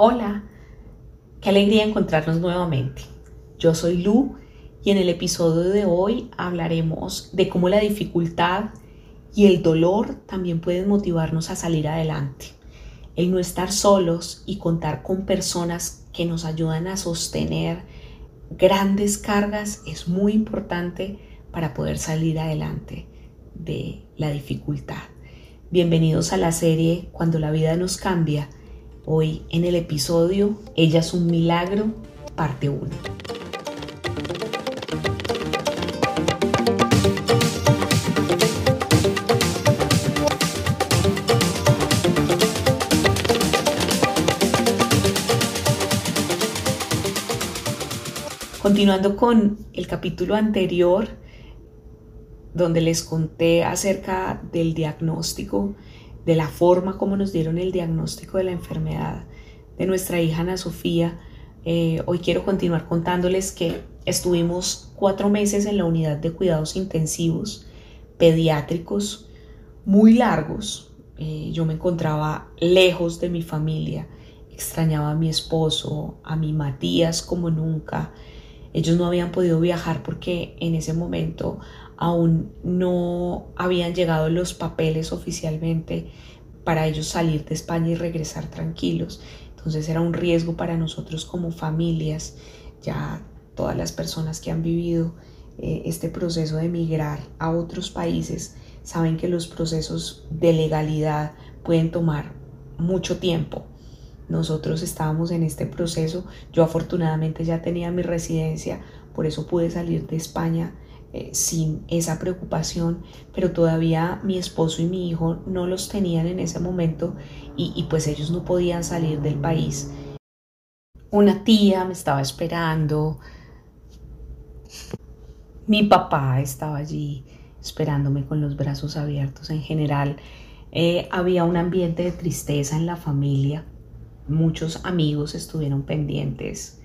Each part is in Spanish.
Hola, qué alegría encontrarnos nuevamente. Yo soy Lu y en el episodio de hoy hablaremos de cómo la dificultad y el dolor también pueden motivarnos a salir adelante. El no estar solos y contar con personas que nos ayudan a sostener grandes cargas es muy importante para poder salir adelante de la dificultad. Bienvenidos a la serie Cuando la vida nos cambia. Hoy en el episodio Ella es un milagro, parte 1. Continuando con el capítulo anterior, donde les conté acerca del diagnóstico, de la forma como nos dieron el diagnóstico de la enfermedad de nuestra hija Ana Sofía, eh, hoy quiero continuar contándoles que estuvimos cuatro meses en la unidad de cuidados intensivos pediátricos muy largos. Eh, yo me encontraba lejos de mi familia, extrañaba a mi esposo, a mi Matías como nunca. Ellos no habían podido viajar porque en ese momento aún no habían llegado los papeles oficialmente para ellos salir de España y regresar tranquilos. Entonces era un riesgo para nosotros como familias, ya todas las personas que han vivido eh, este proceso de emigrar a otros países saben que los procesos de legalidad pueden tomar mucho tiempo. Nosotros estábamos en este proceso, yo afortunadamente ya tenía mi residencia, por eso pude salir de España eh, sin esa preocupación, pero todavía mi esposo y mi hijo no los tenían en ese momento y, pues ellos no podían salir del país. Una tía me estaba esperando, mi papá estaba allí esperándome con los brazos abiertos. En general, eh, había un ambiente de tristeza en la familia. Muchos amigos estuvieron pendientes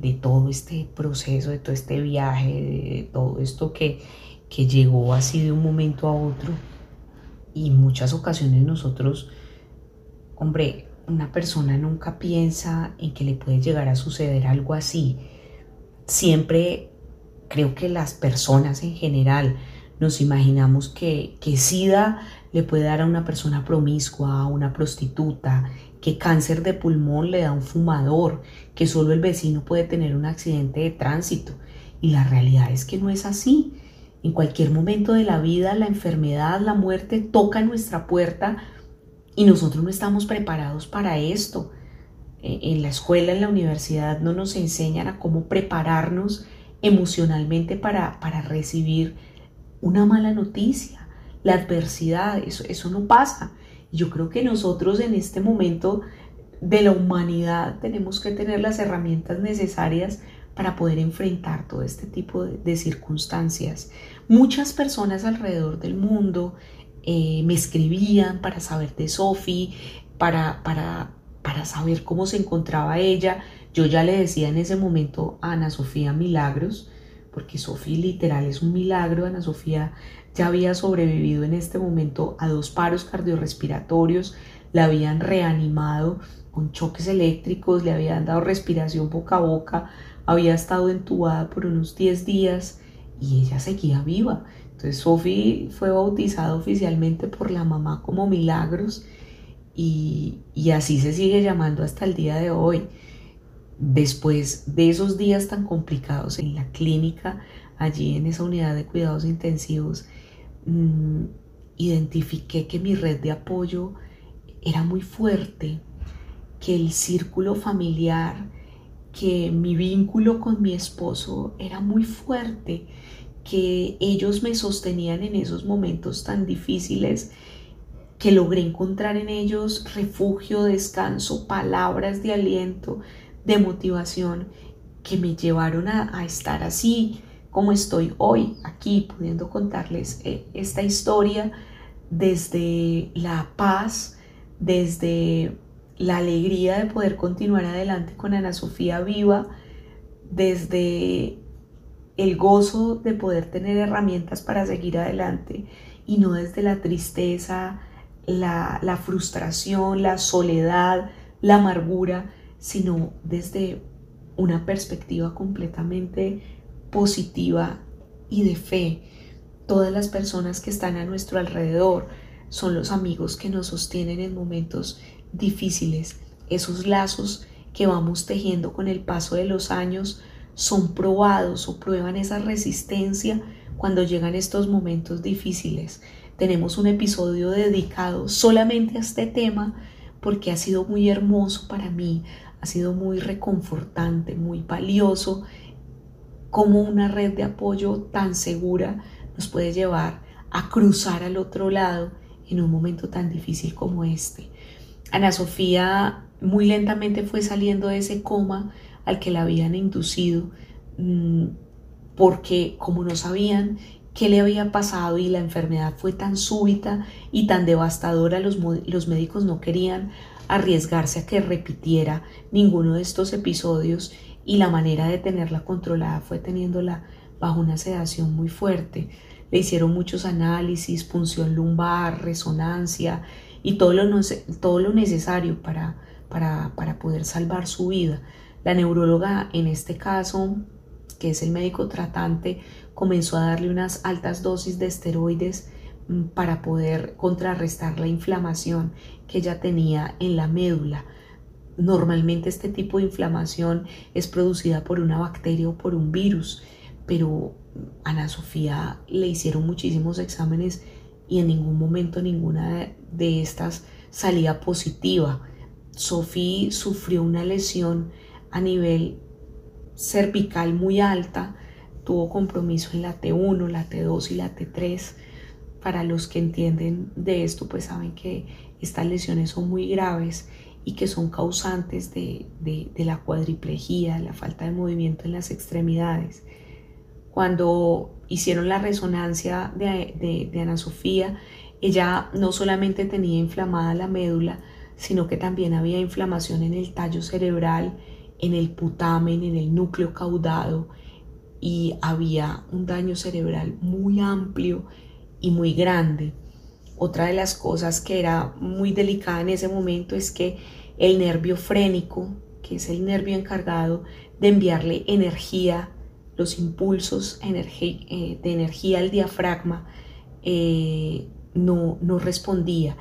de todo este proceso, de todo este viaje, de todo esto que, que llegó así de un momento a otro. Y muchas ocasiones nosotros, hombre, una persona nunca piensa en que le puede llegar a suceder algo así. Siempre creo que las personas en general nos imaginamos que, que SIDA le puede dar a una persona promiscua, a una prostituta, que cáncer de pulmón le da un fumador, que solo el vecino puede tener un accidente de tránsito. Y la realidad es que no es así. En cualquier momento de la vida, la enfermedad, la muerte toca nuestra puerta y nosotros no estamos preparados para esto. E, en la escuela, en la universidad, no nos enseñan a cómo prepararnos emocionalmente para, para recibir una mala noticia la adversidad, eso, eso no pasa. Yo creo que nosotros en este momento de la humanidad tenemos que tener las herramientas necesarias para poder enfrentar todo este tipo de, circunstancias. Muchas personas alrededor del mundo eh, me escribían para saber de Sophie, para, para, para saber cómo se encontraba ella. Yo ya le decía en ese momento a Ana Sofía Milagros, porque Sofía literal es un milagro. Ana Sofía ya había sobrevivido en este momento a dos paros cardiorrespiratorios, la habían reanimado con choques eléctricos, le habían dado respiración boca a boca, había estado entubada por unos 10 días y ella seguía viva. Entonces Sofía fue bautizada oficialmente por la mamá como Milagros y, y así se sigue llamando hasta el día de hoy después de esos días tan complicados en la clínica, allí en esa unidad de cuidados intensivos, mm, identifiqué que mi red de apoyo era muy fuerte, que el círculo familiar, que mi vínculo con mi esposo era muy fuerte, que ellos me sostenían en esos momentos tan difíciles, que logré encontrar en ellos refugio, descanso, palabras de aliento, de motivación que me llevaron a, estar así como estoy hoy, aquí pudiendo contarles eh, esta historia desde la paz, desde la alegría de poder continuar adelante con Ana Sofía viva, desde el gozo de poder tener herramientas para seguir adelante y no desde la tristeza, la frustración, la soledad, la amargura, sino desde una perspectiva completamente positiva y de fe. Todas las personas que están a nuestro alrededor son los amigos que nos sostienen en momentos difíciles. Esos lazos que vamos tejiendo con el paso de los años son probados o prueban esa resistencia cuando llegan estos momentos difíciles. Tenemos un episodio dedicado solamente a este tema porque ha sido muy hermoso para mí, ha sido muy reconfortante, muy valioso, como una red de apoyo tan segura nos puede llevar a cruzar al otro lado en un momento tan difícil como este. Ana Sofía muy lentamente fue saliendo de ese coma al que la habían inducido mm, porque como no sabían qué le había pasado y la enfermedad fue tan súbita y tan devastadora, los, los médicos no querían arriesgarse a que repitiera ninguno de estos episodios y la manera de tenerla controlada fue teniéndola bajo una sedación muy fuerte. Le hicieron muchos análisis, punción lumbar, resonancia y todo lo, todo lo necesario para, para, para poder salvar su vida. La neuróloga en este caso, que es el médico tratante, comenzó a darle unas altas dosis de esteroides mm, para poder contrarrestar la inflamación que ella tenía en la médula. Normalmente este tipo de inflamación es producida por una bacteria o por un virus, pero Ana Sofía le hicieron muchísimos exámenes y en ningún momento ninguna de estas salía positiva. Sofía sufrió una lesión a nivel cervical muy alta, tuvo compromiso en la T1, la T2 y la T3. Para los que entienden de esto, pues saben que estas lesiones son muy graves y que son causantes de, la cuadriplejía, la falta de movimiento en las extremidades. Cuando hicieron la resonancia de, de Ana Sofía, ella no solamente tenía inflamada la médula, sino que también había inflamación en el tallo cerebral, en el putamen, en el núcleo caudado y había un daño cerebral muy amplio y muy grande. Otra de las cosas que era muy delicada en ese momento es que el nervio frénico, que es el nervio encargado de enviarle energía, los impulsos eh, de energía al diafragma, eh, no, no respondía.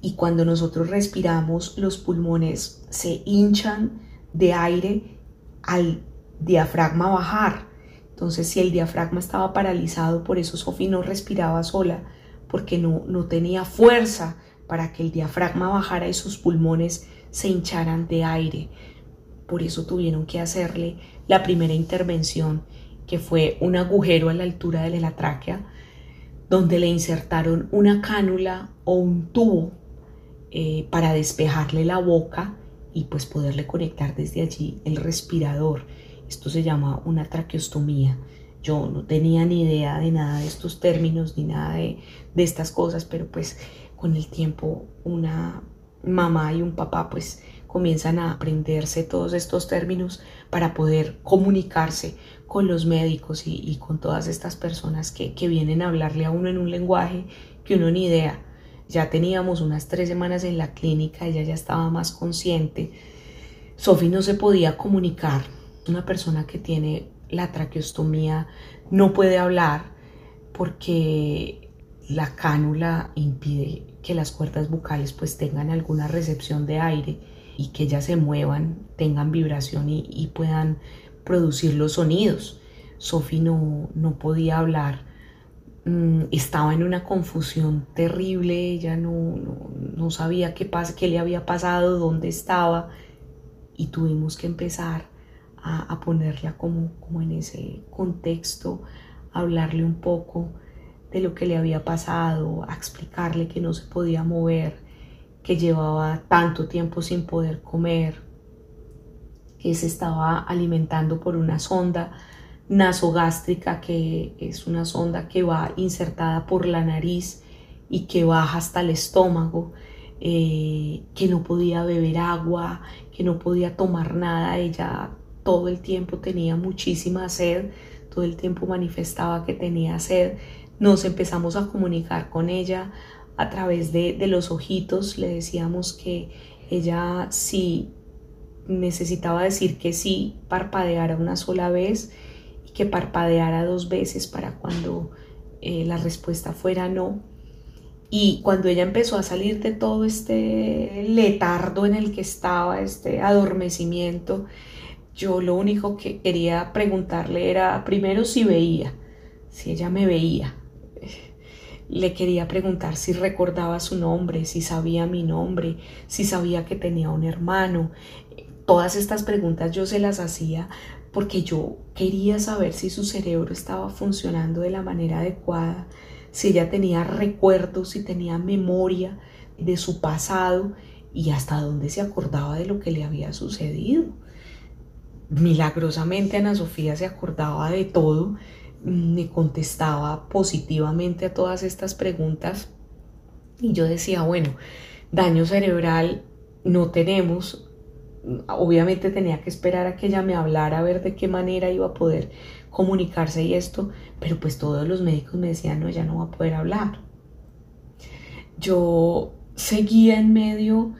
Y cuando nosotros respiramos, los pulmones se hinchan de aire al diafragma bajar. Entonces, si el diafragma estaba paralizado, por eso Sophie no respiraba sola, porque no, no tenía fuerza para que el diafragma bajara y sus pulmones se hincharan de aire. Por eso tuvieron que hacerle la primera intervención, que fue un agujero a la altura de la tráquea, donde le insertaron una cánula o un tubo eh, para despejarle la boca y pues poderle conectar desde allí el respirador. Esto se llama una traqueostomía. Yo no tenía ni idea de nada de estos términos ni nada de, de estas cosas, pero pues con el tiempo una mamá y un papá pues comienzan a aprenderse todos estos términos para poder comunicarse con los médicos y, con todas estas personas que, que, vienen a hablarle a uno en un lenguaje que uno ni idea. Ya teníamos unas tres semanas en la clínica, ella ya estaba más consciente. Sophie no se podía comunicar. Una persona que tiene la traqueostomía no puede hablar porque la cánula impide que las cuerdas bucales pues tengan alguna recepción de aire y que ellas se muevan, tengan vibración y, puedan producir los sonidos. Sophie no, no podía hablar, mm, estaba en una confusión terrible, ella no, no, sabía qué, qué le había pasado, dónde estaba. Y tuvimos que empezar a, ponerla como, como en ese contexto, a hablarle un poco de lo que le había pasado, a explicarle que no se podía mover, que llevaba tanto tiempo sin poder comer, que se estaba alimentando por una sonda nasogástrica, que es una sonda que va insertada por la nariz y que baja hasta el estómago, eh, que no podía beber agua, que no podía tomar nada, ella todo el tiempo tenía muchísima sed, todo el tiempo manifestaba que tenía sed, nos empezamos a comunicar con ella a través de, los ojitos le decíamos que ella si necesitaba decir que sí, parpadeara una sola vez y que parpadeara dos veces para cuando eh, la respuesta fuera no. Y cuando ella empezó a salir de todo este letardo en el que estaba, este adormecimiento, yo lo único que quería preguntarle era primero si veía, si ella me veía. Le quería preguntar si recordaba su nombre, si sabía mi nombre, si sabía que tenía un hermano. Todas estas preguntas yo se las hacía porque yo quería saber si su cerebro estaba funcionando de la manera adecuada, si ella tenía recuerdos, si tenía memoria de su pasado y hasta dónde se acordaba de lo que le había sucedido. Milagrosamente Ana Sofía se acordaba de todo, me contestaba positivamente a todas estas preguntas y yo decía, bueno, daño cerebral no tenemos, obviamente tenía que esperar a que ella me hablara a ver de qué manera iba a poder comunicarse y esto, pero pues todos los médicos me decían, no, ella no va a poder hablar. Yo seguía en medio,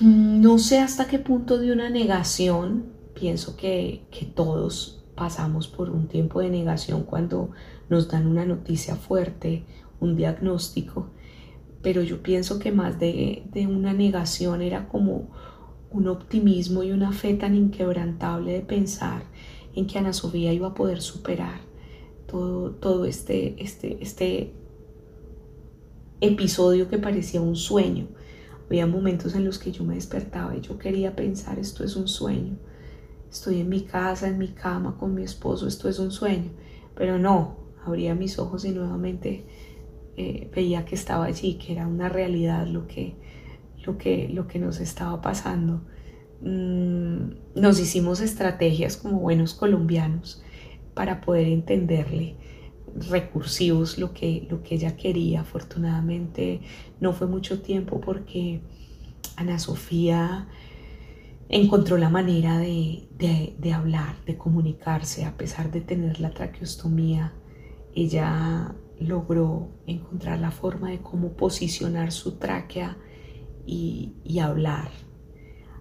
no sé hasta qué punto de una negación, pienso que, que todos pasamos por un tiempo de negación cuando nos dan una noticia fuerte, un diagnóstico, pero yo pienso que más de, de una negación era como un optimismo y una fe tan inquebrantable de pensar en que Ana Sofía iba a poder superar todo, todo este, este, este episodio que parecía un sueño. Había momentos en los que yo me despertaba y yo quería pensar esto es un sueño. Estoy en mi casa, en mi cama con mi esposo, esto es un sueño. Pero no, abría mis ojos y nuevamente eh, veía que estaba allí, que era una realidad lo que, lo que, lo que nos estaba pasando. Mm, nos hicimos estrategias como buenos colombianos para poder entenderle recursivos lo que, lo que ella quería. Afortunadamente no fue mucho tiempo porque Ana Sofía encontró la manera de, de, hablar, de comunicarse, a pesar de tener la traqueostomía. Ella logró encontrar la forma de cómo posicionar su tráquea y, hablar.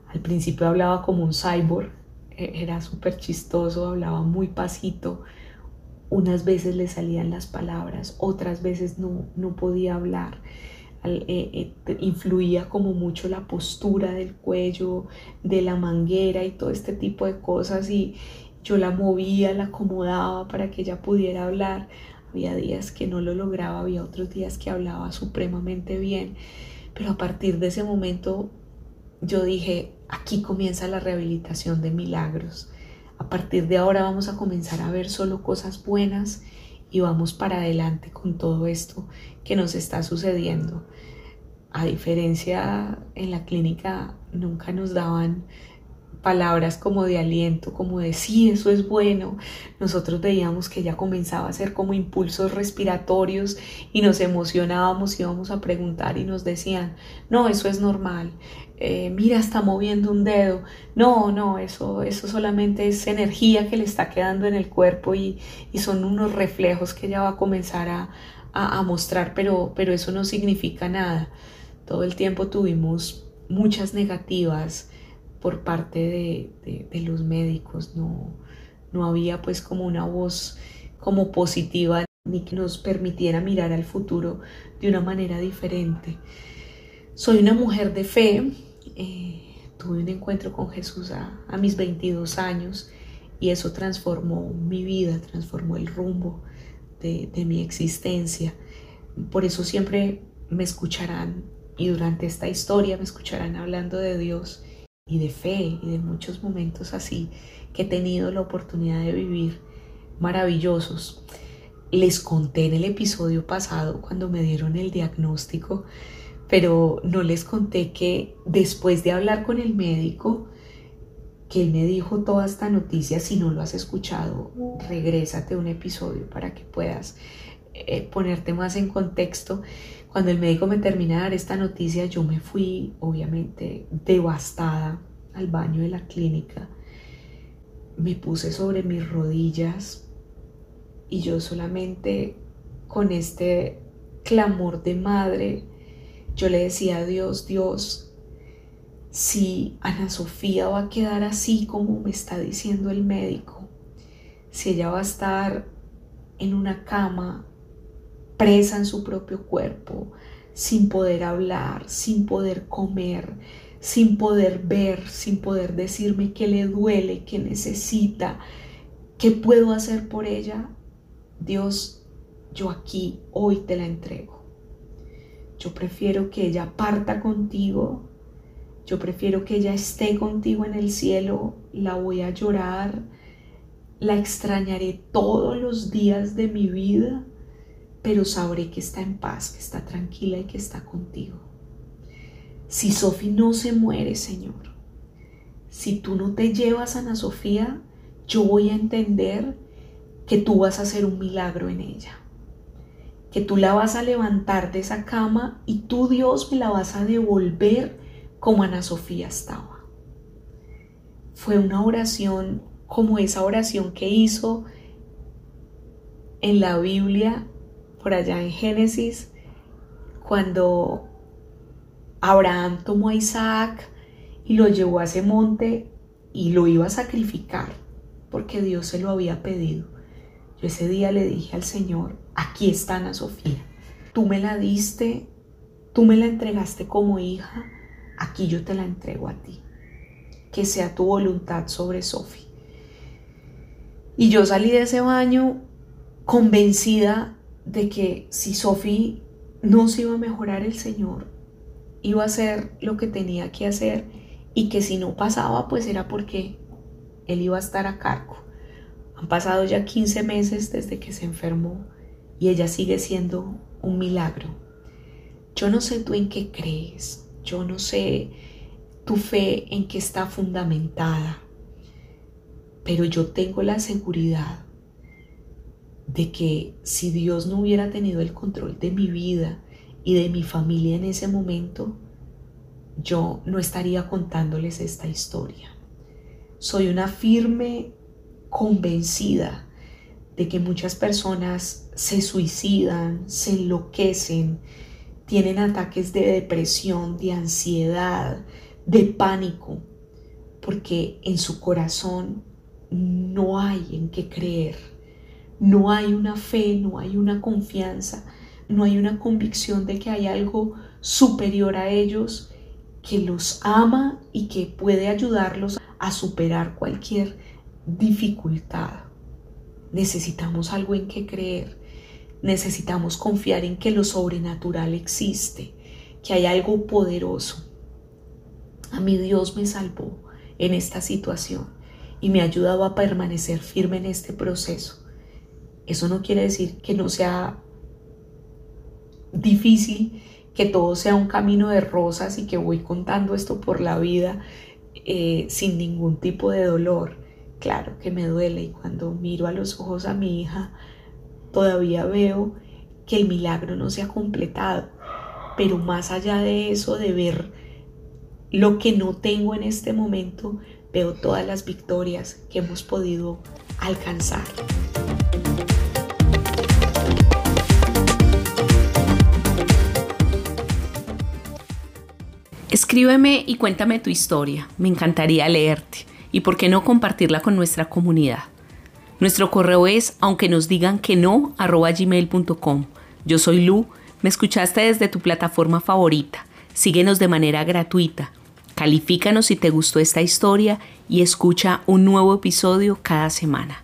Al principio hablaba como un cyborg, e-, era súper chistoso, hablaba muy pasito. Unas veces le salían las palabras, otras veces no, no podía hablar. Eh, eh, influía como mucho la postura del cuello, de la manguera y todo este tipo de cosas y yo la movía, la acomodaba para que ella pudiera hablar. Había días que no lo lograba, había otros días que hablaba supremamente bien. Pero a partir de ese momento yo dije, aquí comienza la rehabilitación de milagros. A partir de ahora vamos a comenzar a ver solo cosas buenas y vamos para adelante con todo esto que nos está sucediendo. A diferencia en la clínica nunca nos daban palabras como de aliento, como de sí, eso es bueno. Nosotros veíamos que ya comenzaba a ser como impulsos respiratorios y nos emocionábamos, íbamos a preguntar y nos decían, no, eso es normal. Eh, mira, está moviendo un dedo. No, no, eso, eso solamente es energía que le está quedando en el cuerpo y, son unos reflejos que ella va a comenzar a, a mostrar, pero, pero eso no significa nada. Todo el tiempo tuvimos muchas negativas, por parte de, los médicos, no, no había pues como una voz como positiva ni que nos permitiera mirar al futuro de una manera diferente. Soy una mujer de fe, eh, tuve un encuentro con Jesús a, mis 22 años y eso transformó mi vida, transformó el rumbo de, de mi existencia. Por eso siempre me escucharán y durante esta historia me escucharán hablando de Dios y de fe y de muchos momentos así que he tenido la oportunidad de vivir maravillosos. Les conté en el episodio pasado cuando me dieron el diagnóstico, pero no les conté que después de hablar con el médico, que él me dijo toda esta noticia, si no lo has escuchado, regrésate un episodio para que puedas eh, ponerte más en contexto. Cuando el médico me termina de dar esta noticia, yo me fui obviamente devastada al baño de la clínica. Me puse sobre mis rodillas y yo solamente con este clamor de madre, yo le decía a Dios, Dios, si Ana Sofía va a quedar así como me está diciendo el médico, si ella va a estar en una cama presa en su propio cuerpo, sin poder hablar, sin poder comer, sin poder ver, sin poder decirme qué le duele, qué necesita, qué puedo hacer por ella, Dios, yo aquí hoy te la entrego. Yo prefiero que ella parta contigo, yo prefiero que ella esté contigo en el cielo, la voy a llorar, la extrañaré todos los días de mi vida, pero sabré que está en paz, que está tranquila y que está contigo. Si Sofía no se muere, Señor, si tú no te llevas a Ana Sofía, yo voy a entender que tú vas a hacer un milagro en ella, que tú la vas a levantar de esa cama y tú Dios me la vas a devolver como Ana Sofía estaba. Fue una oración como esa oración que hizo en la Biblia, por allá en Génesis, cuando Abraham tomó a Isaac y lo llevó a ese monte y lo iba a sacrificar porque Dios se lo había pedido. Yo ese día le dije al Señor, aquí está Ana Sofía, tú me la diste, tú me la entregaste como hija, aquí yo te la entrego a ti. Que sea tu voluntad sobre Sofía. Y yo salí de ese baño convencida de que si Sofía no se iba a mejorar el Señor, iba a hacer lo que tenía que hacer y que si no pasaba, pues era porque Él iba a estar a cargo. Han pasado ya 15 meses desde que se enfermó y ella sigue siendo un milagro. Yo no sé tú en qué crees, yo no sé tu fe en qué está fundamentada, pero yo tengo la seguridad de que si Dios no hubiera tenido el control de mi vida y de mi familia en ese momento, yo no estaría contándoles esta historia. Soy una firme convencida de que muchas personas se suicidan, se enloquecen, tienen ataques de depresión, de ansiedad, de pánico, porque en su corazón no hay en qué creer, no hay una fe, no hay una confianza, no hay una convicción de que hay algo superior a ellos que los ama y que puede ayudarlos a superar cualquier dificultad. Necesitamos algo en que creer, necesitamos confiar en que lo sobrenatural existe, que hay algo poderoso. A mi Dios me salvó en esta situación y me ha ayudado a permanecer firme en este proceso. Eso no quiere decir que no sea difícil, que todo sea un camino de rosas y que voy contando esto por la vida eh, sin ningún tipo de dolor. Claro que me duele y cuando miro a los ojos a mi hija, todavía veo que el milagro no se ha completado. Pero más allá de eso, de ver lo que no tengo en este momento, veo todas las victorias que hemos podido alcanzar. Escríbeme y cuéntame tu historia, me encantaría leerte y por qué no compartirla con nuestra comunidad. Nuestro correo es aunque nos digan que no arroba gmail.com. Yo soy Lu, me escuchaste desde tu plataforma favorita. Síguenos de manera gratuita Califícanos si te gustó esta historia y escucha un nuevo episodio cada semana.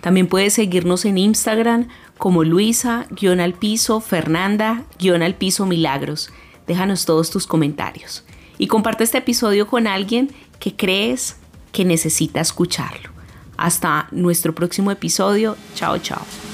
También puedes seguirnos en Instagram como Luisa-al piso, Fernanda-al piso Milagros. Déjanos todos tus comentarios. Y comparte este episodio con alguien que crees que necesita escucharlo. Hasta nuestro próximo episodio. Chao, chao.